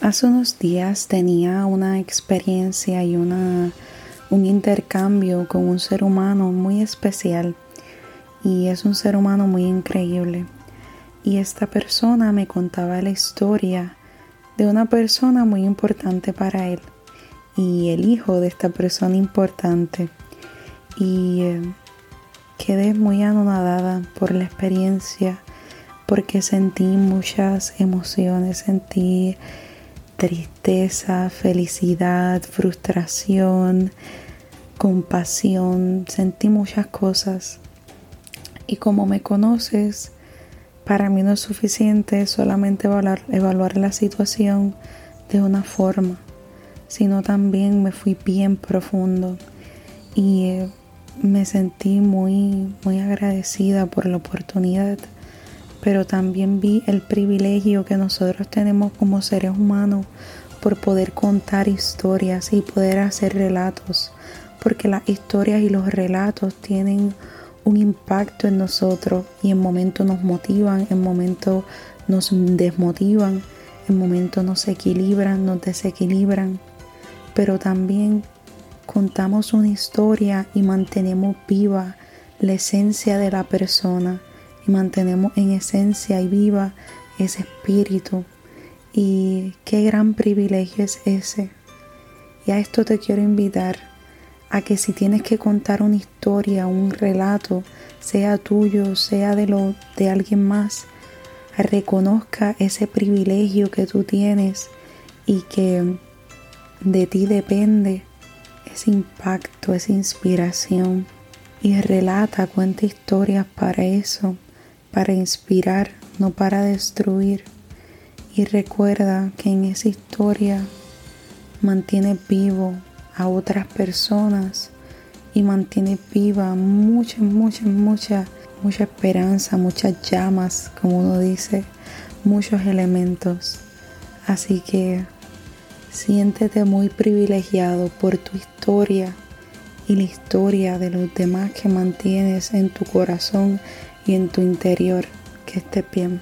Hace unos días tenía una experiencia y una, un intercambio con un ser humano muy especial y es un ser humano muy increíble. Y esta persona me contaba la historia de una persona muy importante para él y el hijo de esta persona importante. Y eh, quedé muy anonadada por la experiencia porque sentí muchas emociones, sentí tristeza, felicidad, frustración, compasión, sentí muchas cosas. Y como me conoces, para mí no es suficiente solamente evaluar, evaluar la situación de una forma, sino también me fui bien profundo. Y eh, me sentí muy, muy agradecida por la oportunidad pero también vi el privilegio que nosotros tenemos como seres humanos por poder contar historias y poder hacer relatos, porque las historias y los relatos tienen un impacto en nosotros y en momentos nos motivan, en momentos nos desmotivan, en momentos nos equilibran, nos desequilibran, pero también contamos una historia y mantenemos viva la esencia de la persona mantenemos en esencia y viva ese espíritu. Y qué gran privilegio es ese. Y a esto te quiero invitar a que si tienes que contar una historia, un relato, sea tuyo, sea de lo de alguien más, reconozca ese privilegio que tú tienes y que de ti depende ese impacto, esa inspiración. Y relata, cuenta historias para eso para inspirar, no para destruir. Y recuerda que en esa historia mantiene vivo a otras personas y mantiene viva mucha, mucha, mucha, mucha esperanza, muchas llamas, como uno dice, muchos elementos. Así que siéntete muy privilegiado por tu historia y la historia de los demás que mantienes en tu corazón y en tu interior. Que esté bien.